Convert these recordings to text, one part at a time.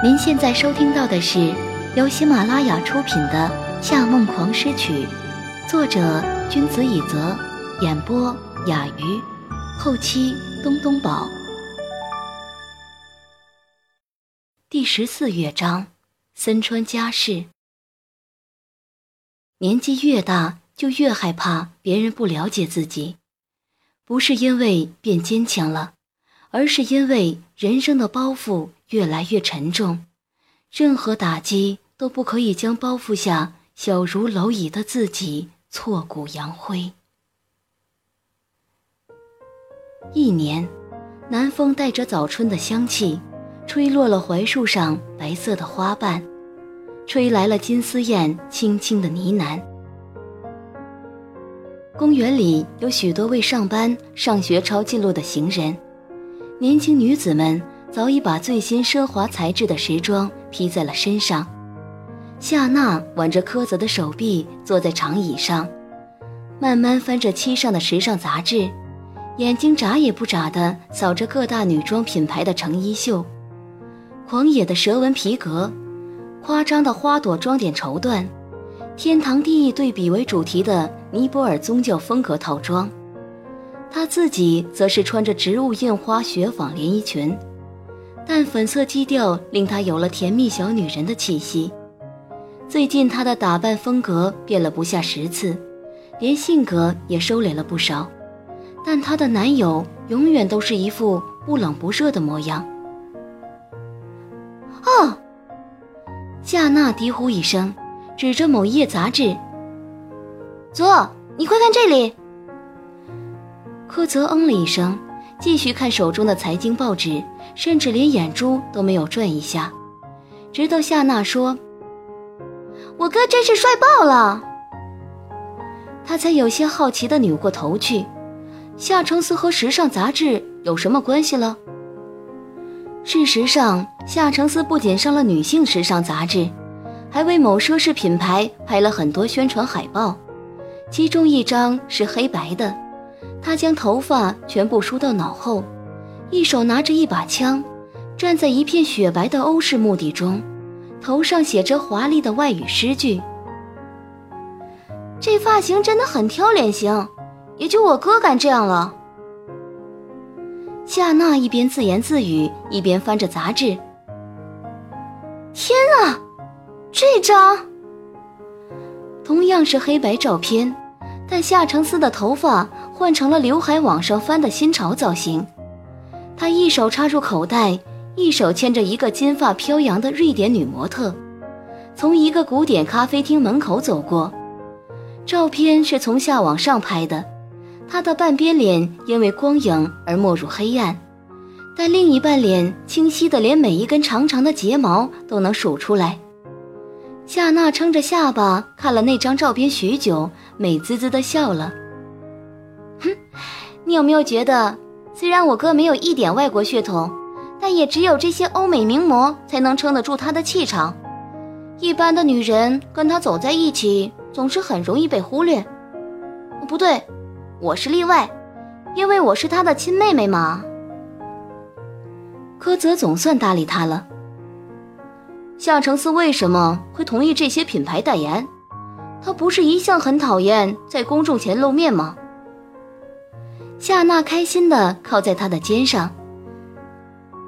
您现在收听到的是由喜马拉雅出品的《夏梦狂诗曲》，作者君子以泽，演播雅鱼，后期东东宝。第十四乐章：森川家事。年纪越大，就越害怕别人不了解自己，不是因为变坚强了，而是因为人生的包袱。越来越沉重，任何打击都不可以将包袱下小如蝼蚁的自己挫骨扬灰。一年，南风带着早春的香气，吹落了槐树上白色的花瓣，吹来了金丝燕轻轻的呢喃。公园里有许多为上班、上学抄近路的行人，年轻女子们。早已把最新奢华材质的时装披在了身上。夏娜挽着柯泽的手臂，坐在长椅上，慢慢翻着漆上的时尚杂志，眼睛眨也不眨地扫着各大女装品牌的成衣秀。狂野的蛇纹皮革，夸张的花朵装点绸缎，天堂地狱对比为主题的尼泊尔宗教风格套装。她自己则是穿着植物印花雪纺连衣裙。但粉色基调令她有了甜蜜小女人的气息。最近她的打扮风格变了不下十次，连性格也收敛了不少。但她的男友永远都是一副不冷不热的模样。哦，夏娜低呼一声，指着某一页杂志：“左，你快看这里。”柯泽嗯了一声。继续看手中的财经报纸，甚至连眼珠都没有转一下，直到夏娜说：“我哥真是帅爆了。”他才有些好奇地扭过头去。夏承思和时尚杂志有什么关系了？事实上，夏承思不仅上了女性时尚杂志，还为某奢侈品牌拍了很多宣传海报，其中一张是黑白的。他将头发全部梳到脑后，一手拿着一把枪，站在一片雪白的欧式墓地中，头上写着华丽的外语诗句。这发型真的很挑脸型，也就我哥敢这样了。夏娜一边自言自语，一边翻着杂志。天啊，这张同样是黑白照片，但夏承思的头发。换成了刘海往上翻的新潮造型，他一手插入口袋，一手牵着一个金发飘扬的瑞典女模特，从一个古典咖啡厅门口走过。照片是从下往上拍的，他的半边脸因为光影而没入黑暗，但另一半脸清晰的连每一根长长的睫毛都能数出来。夏娜撑着下巴看了那张照片许久，美滋滋的笑了。哼，你有没有觉得，虽然我哥没有一点外国血统，但也只有这些欧美名模才能撑得住他的气场。一般的女人跟他走在一起，总是很容易被忽略。不对，我是例外，因为我是他的亲妹妹嘛。柯泽总算搭理他了。夏承思为什么会同意这些品牌代言？他不是一向很讨厌在公众前露面吗？夏娜开心地靠在他的肩上。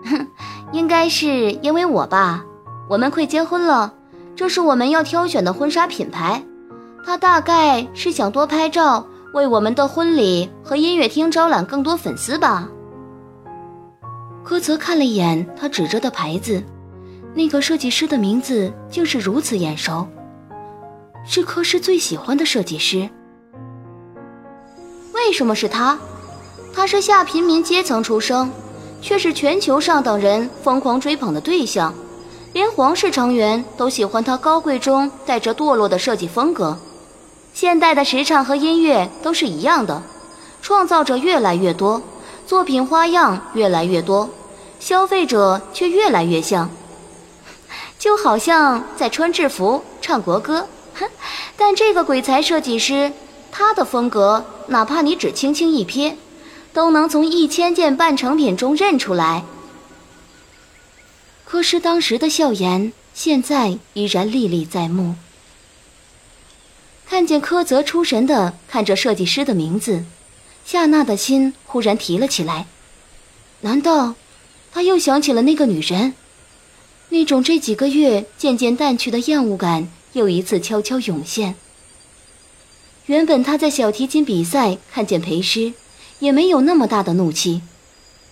哼，应该是因为我吧。我们快结婚了，这是我们要挑选的婚纱品牌。他大概是想多拍照，为我们的婚礼和音乐厅招揽更多粉丝吧。柯泽看了一眼他指着的牌子，那个设计师的名字竟是如此眼熟，是柯氏最喜欢的设计师。为什么是他？他是下平民阶层出生，却是全球上等人疯狂追捧的对象，连皇室成员都喜欢他高贵中带着堕落的设计风格。现代的时尚和音乐都是一样的，创造者越来越多，作品花样越来越多，消费者却越来越像，就好像在穿制服唱国歌。但这个鬼才设计师，他的风格，哪怕你只轻轻一瞥。都能从一千件半成品中认出来。可是当时的笑颜，现在依然历历在目。看见柯泽出神的看着设计师的名字，夏娜的心忽然提了起来。难道，他又想起了那个女人？那种这几个月渐渐淡去的厌恶感又一次悄悄涌现。原本他在小提琴比赛看见裴师，也没有那么大的怒气，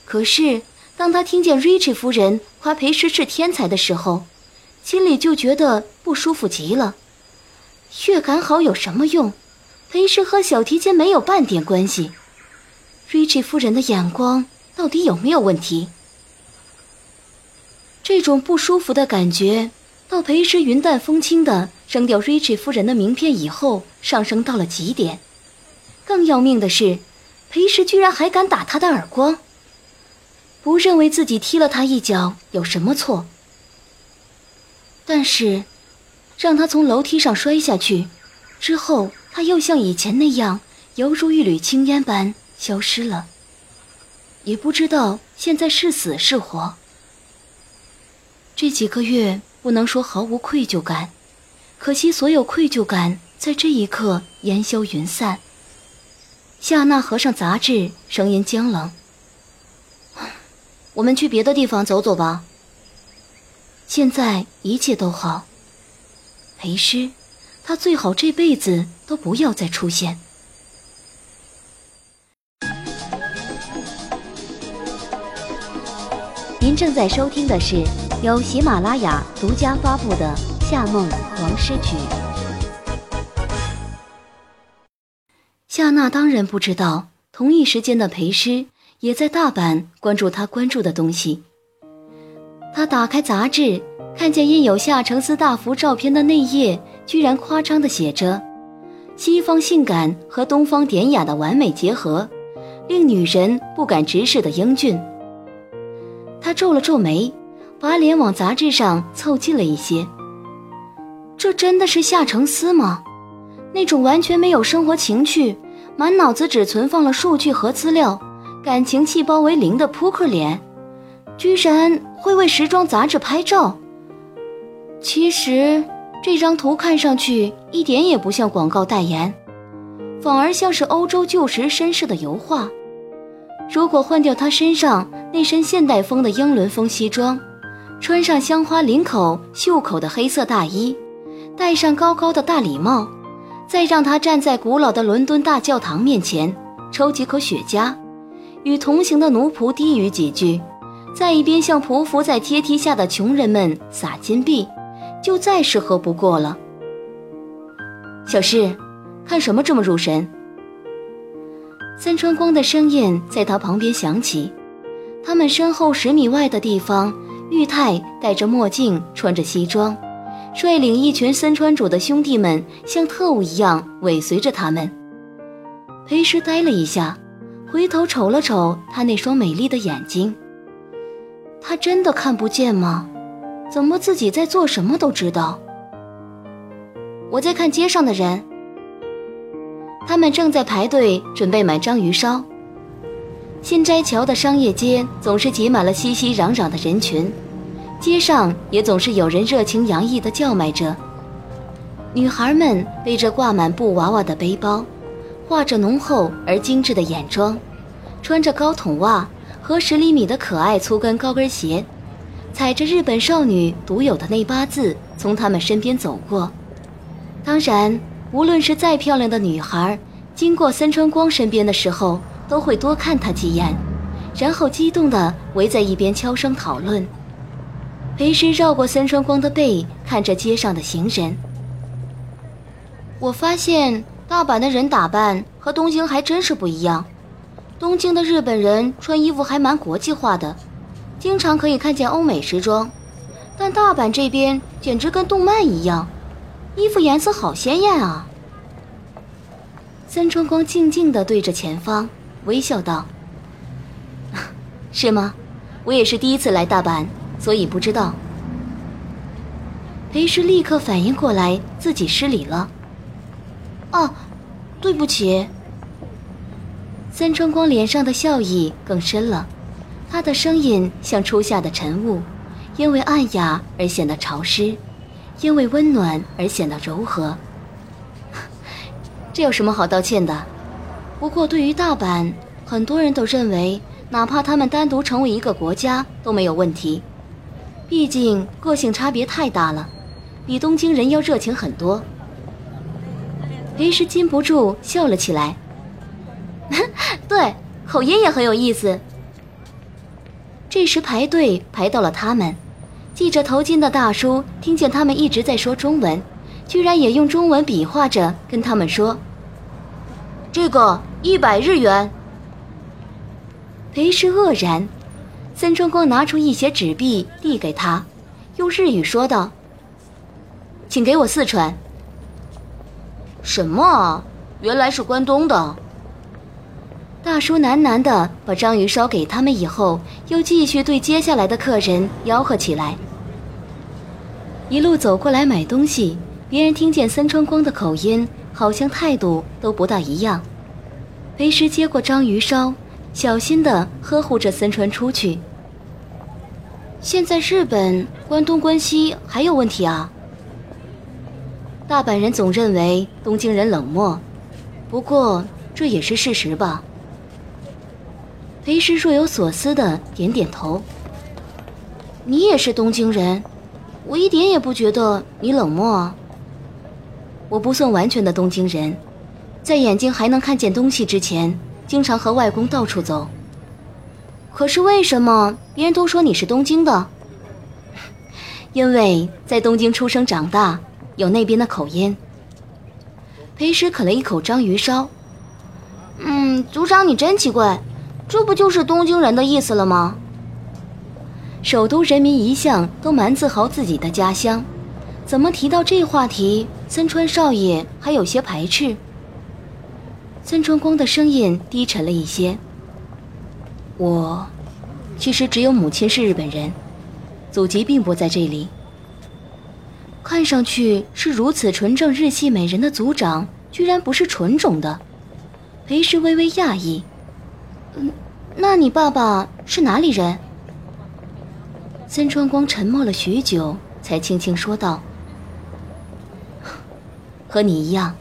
可是当他听见 Richie 夫人夸裴师是天才的时候，心里就觉得不舒服极了。乐感好有什么用？裴师和小提琴没有半点关系。Richie 夫人的眼光到底有没有问题？这种不舒服的感觉，到裴师云淡风轻的扔掉 Rich 夫人的名片以后，上升到了极点。更要命的是，裴石居然还敢打他的耳光。不认为自己踢了他一脚有什么错，但是，让他从楼梯上摔下去，之后他又像以前那样，犹如一缕青烟般消失了。也不知道现在是死是活。这几个月不能说毫无愧疚感，可惜所有愧疚感在这一刻烟消云散。夏娜合上杂志，声音僵冷：“我们去别的地方走走吧。现在一切都好。裴师，他最好这辈子都不要再出现。”您正在收听的是。由喜马拉雅独家发布的《夏梦黄诗曲》，夏娜当然不知道，同一时间的裴诗也在大阪关注他关注的东西。他打开杂志，看见印有夏承思大幅照片的内页，居然夸张的写着：“西方性感和东方典雅的完美结合，令女人不敢直视的英俊。”他皱了皱眉。把脸往杂志上凑近了一些。这真的是夏承思吗？那种完全没有生活情趣、满脑子只存放了数据和资料、感情细胞为零的扑克脸，居然会为时装杂志拍照？其实这张图看上去一点也不像广告代言，反而像是欧洲旧时绅士的油画。如果换掉他身上那身现代风的英伦风西装，穿上镶花领口、袖口的黑色大衣，戴上高高的大礼帽，再让他站在古老的伦敦大教堂面前，抽几口雪茄，与同行的奴仆低语几句，在一边向匍匐在阶梯下的穷人们撒金币，就再适合不过了。小诗，看什么这么入神？三川光的声音在他旁边响起，他们身后十米外的地方。玉泰戴着墨镜，穿着西装，率领一群森川主的兄弟们，像特务一样尾随着他们。裴师呆了一下，回头瞅了瞅他那双美丽的眼睛。他真的看不见吗？怎么自己在做什么都知道？我在看街上的人，他们正在排队准备买章鱼烧。新斋桥的商业街总是挤满了熙熙攘攘的人群，街上也总是有人热情洋溢地叫卖着。女孩们背着挂满布娃娃的背包，画着浓厚而精致的眼妆，穿着高筒袜和十厘米的可爱粗跟高跟鞋，踩着日本少女独有的那八字从他们身边走过。当然，无论是再漂亮的女孩，经过森川光身边的时候。都会多看他几眼，然后激动地围在一边悄声讨论。裴师绕过三川光的背，看着街上的行人。我发现大阪的人打扮和东京还真是不一样。东京的日本人穿衣服还蛮国际化的，经常可以看见欧美时装，但大阪这边简直跟动漫一样，衣服颜色好鲜艳啊。三川光静静地对着前方。微笑道：“ 是吗？我也是第一次来大阪，所以不知道。”裴氏立刻反应过来，自己失礼了。“哦，对不起。”三春光脸上的笑意更深了，他的声音像初夏的晨雾，因为暗哑而显得潮湿，因为温暖而显得柔和。这有什么好道歉的？不过对于大阪，很多人都认为，哪怕他们单独成为一个国家都没有问题。毕竟个性差别太大了，比东京人要热情很多。裴时禁不住笑了起来。对，口音也很有意思。这时排队排到了他们，系着头巾的大叔听见他们一直在说中文，居然也用中文比划着跟他们说：“这个一百日元。”裴时愕然。森春光拿出一些纸币递给他，用日语说道：“请给我四川。”什么？原来是关东的。大叔喃喃的把章鱼烧给他们以后，又继续对接下来的客人吆喝起来。一路走过来买东西，别人听见森川光的口音，好像态度都不大一样。裴时接过章鱼烧，小心的呵护着森川出去。现在日本关东关西还有问题啊。大阪人总认为东京人冷漠，不过这也是事实吧。裴时若有所思的点点头。你也是东京人，我一点也不觉得你冷漠。我不算完全的东京人，在眼睛还能看见东西之前，经常和外公到处走。可是为什么别人都说你是东京的？因为在东京出生长大，有那边的口音。裴石啃了一口章鱼烧，嗯，族长你真奇怪，这不就是东京人的意思了吗？首都人民一向都蛮自豪自己的家乡，怎么提到这话题，森川少爷还有些排斥？森川光的声音低沉了一些。我，其实只有母亲是日本人，祖籍并不在这里。看上去是如此纯正日系美人的族长，居然不是纯种的。裴氏微微讶异。嗯，那你爸爸是哪里人？森川光沉默了许久，才轻轻说道：“和你一样。”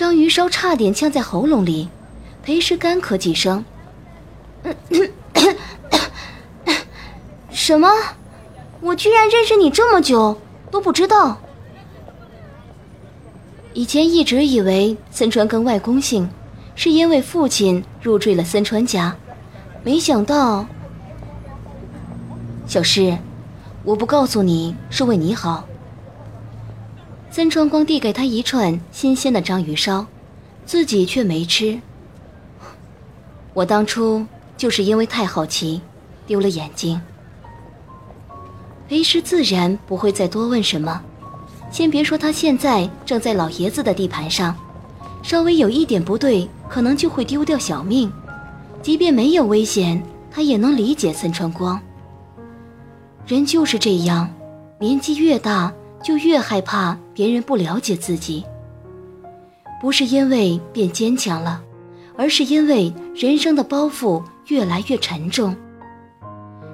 章鱼烧差点呛在喉咙里，裴氏干咳几声。什么？我居然认识你这么久都不知道。以前一直以为森川跟外公姓，是因为父亲入赘了森川家，没想到。小诗，我不告诉你是为你好。森川光递给他一串新鲜的章鱼烧，自己却没吃。我当初。就是因为太好奇，丢了眼睛。为师自然不会再多问什么，先别说他现在正在老爷子的地盘上，稍微有一点不对，可能就会丢掉小命。即便没有危险，他也能理解森川光。人就是这样，年纪越大，就越害怕别人不了解自己。不是因为变坚强了，而是因为人生的包袱。越来越沉重。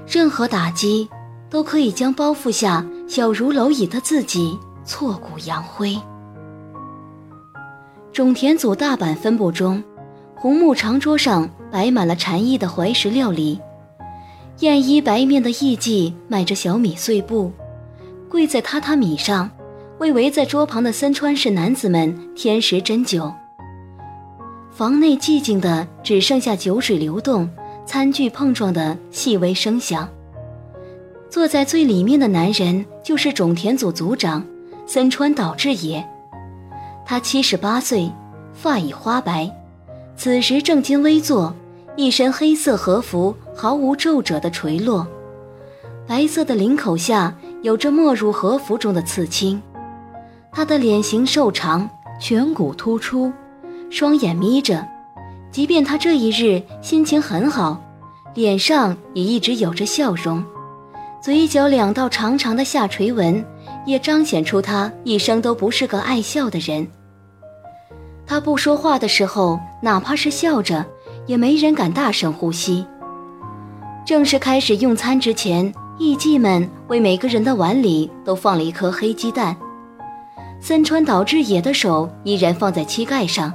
任何打击都可以将包袱下小如蝼蚁的自己挫骨扬灰。种田组大阪分部中，红木长桌上摆满了禅意的怀石料理。艳衣白面的艺妓迈着小米碎步，跪在榻榻米上，为围在桌旁的森川氏男子们添食斟酒。房内寂静的只剩下酒水流动。餐具碰撞的细微声响。坐在最里面的男人就是种田组组长森川岛志也，他七十八岁，发已花白，此时正襟危坐，一身黑色和服毫无皱褶的垂落，白色的领口下有着没入和服中的刺青。他的脸型瘦长，颧骨突出，双眼眯着。即便他这一日心情很好，脸上也一直有着笑容，嘴角两道长长的下垂纹也彰显出他一生都不是个爱笑的人。他不说话的时候，哪怕是笑着，也没人敢大声呼吸。正式开始用餐之前，艺妓们为每个人的碗里都放了一颗黑鸡蛋。森川岛之野的手依然放在膝盖上，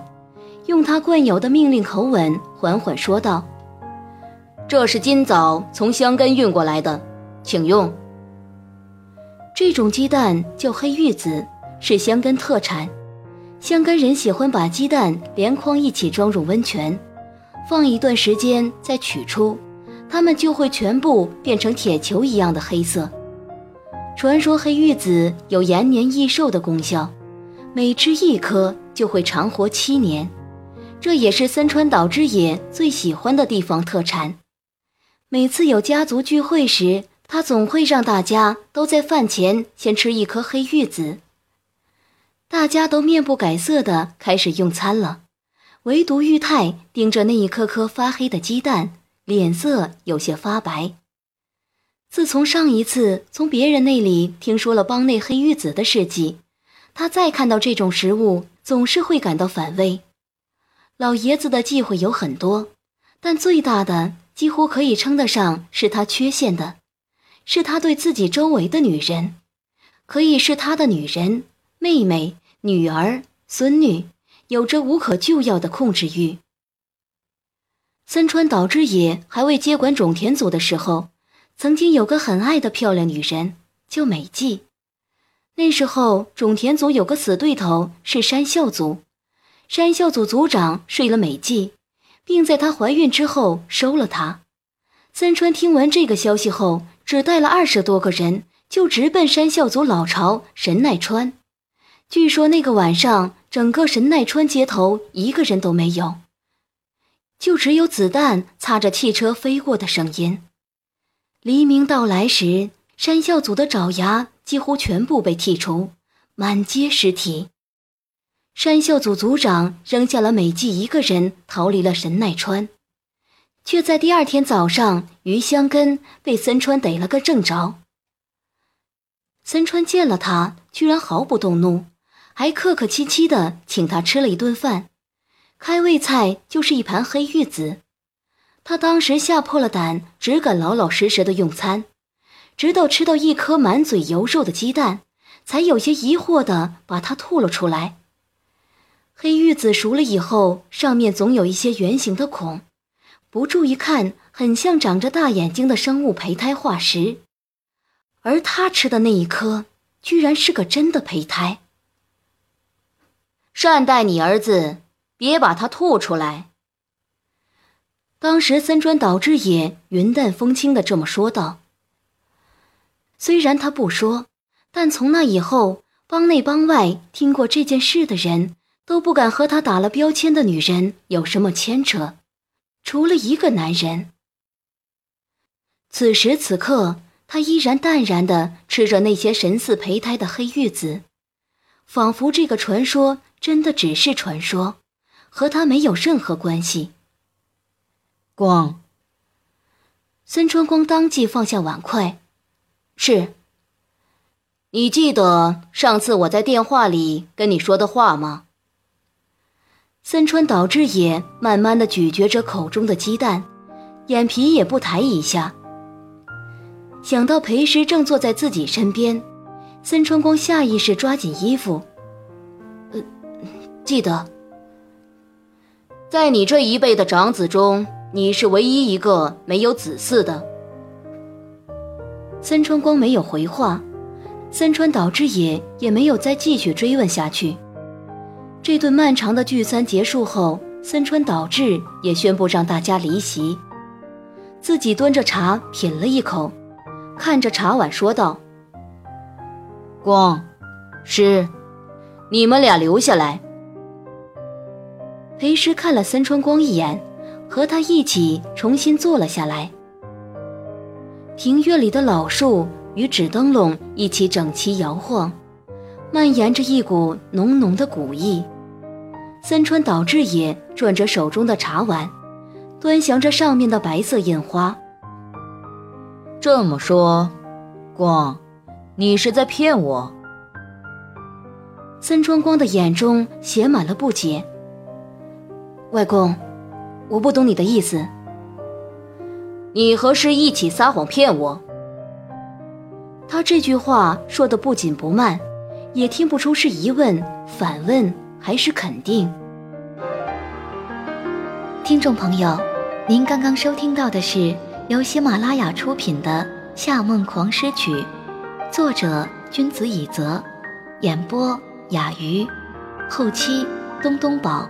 用他惯有的命令口吻缓缓说道：“这是今早从香根运过来的，请用。这种鸡蛋叫黑玉子，是香根特产。香根人喜欢把鸡蛋连筐一起装入温泉，放一段时间再取出，它们就会全部变成铁球一样的黑色。”传说黑玉子有延年益寿的功效，每吃一颗就会长活七年，这也是森川岛之野最喜欢的地方特产。每次有家族聚会时，他总会让大家都在饭前先吃一颗黑玉子。大家都面不改色的开始用餐了，唯独玉太盯着那一颗颗发黑的鸡蛋，脸色有些发白。自从上一次从别人那里听说了帮内黑玉子的事迹，他再看到这种食物，总是会感到反胃。老爷子的忌讳有很多，但最大的几乎可以称得上是他缺陷的，是他对自己周围的女人，可以是他的女人、妹妹、女儿、孙女，有着无可救药的控制欲。森川岛之野还未接管种田组的时候。曾经有个很爱的漂亮女人，叫美纪。那时候种田组有个死对头是山孝组，山孝组组长睡了美纪，并在她怀孕之后收了她。森川听闻这个消息后，只带了二十多个人，就直奔山孝组老巢神奈川。据说那个晚上，整个神奈川街头一个人都没有，就只有子弹擦着汽车飞过的声音。黎明到来时，山孝组的爪牙几乎全部被剔除，满街尸体。山孝组组长扔下了美纪一个人，逃离了神奈川，却在第二天早上，于香根被森川逮了个正着。森川见了他，居然毫不动怒，还客客气气的请他吃了一顿饭，开胃菜就是一盘黑玉子。他当时吓破了胆，只敢老老实实的用餐，直到吃到一颗满嘴油肉的鸡蛋，才有些疑惑的把它吐了出来。黑玉子熟了以后，上面总有一些圆形的孔，不注意看，很像长着大眼睛的生物胚胎化石，而他吃的那一颗，居然是个真的胚胎。善待你儿子，别把他吐出来。当时，森川岛之野云淡风轻的这么说道。虽然他不说，但从那以后，帮内帮外听过这件事的人都不敢和他打了标签的女人有什么牵扯，除了一个男人。此时此刻，他依然淡然的吃着那些神似胚胎的黑玉子，仿佛这个传说真的只是传说，和他没有任何关系。光。森川光当即放下碗筷，是。你记得上次我在电话里跟你说的话吗？森川岛志野慢慢的咀嚼着口中的鸡蛋，眼皮也不抬一下。想到裴师正坐在自己身边，森川光下意识抓紧衣服。呃，记得。在你这一辈的长子中。你是唯一一个没有子嗣的。森川光没有回话，森川岛之野也没有再继续追问下去。这顿漫长的聚餐结束后，森川岛志也宣布让大家离席，自己端着茶品了一口，看着茶碗说道：“光，师，你们俩留下来。”裴师看了森川光一眼。和他一起重新坐了下来。庭院里的老树与纸灯笼一起整齐摇晃，蔓延着一股浓浓的古意。森川岛志也转着手中的茶碗，端详着上面的白色印花。这么说，光，你是在骗我？森川光的眼中写满了不解。外公。我不懂你的意思。你和师一起撒谎骗我。他这句话说的不紧不慢，也听不出是疑问、反问还是肯定。听众朋友，您刚刚收听到的是由喜马拉雅出品的《夏梦狂诗曲》，作者君子以泽，演播雅鱼，后期东东宝。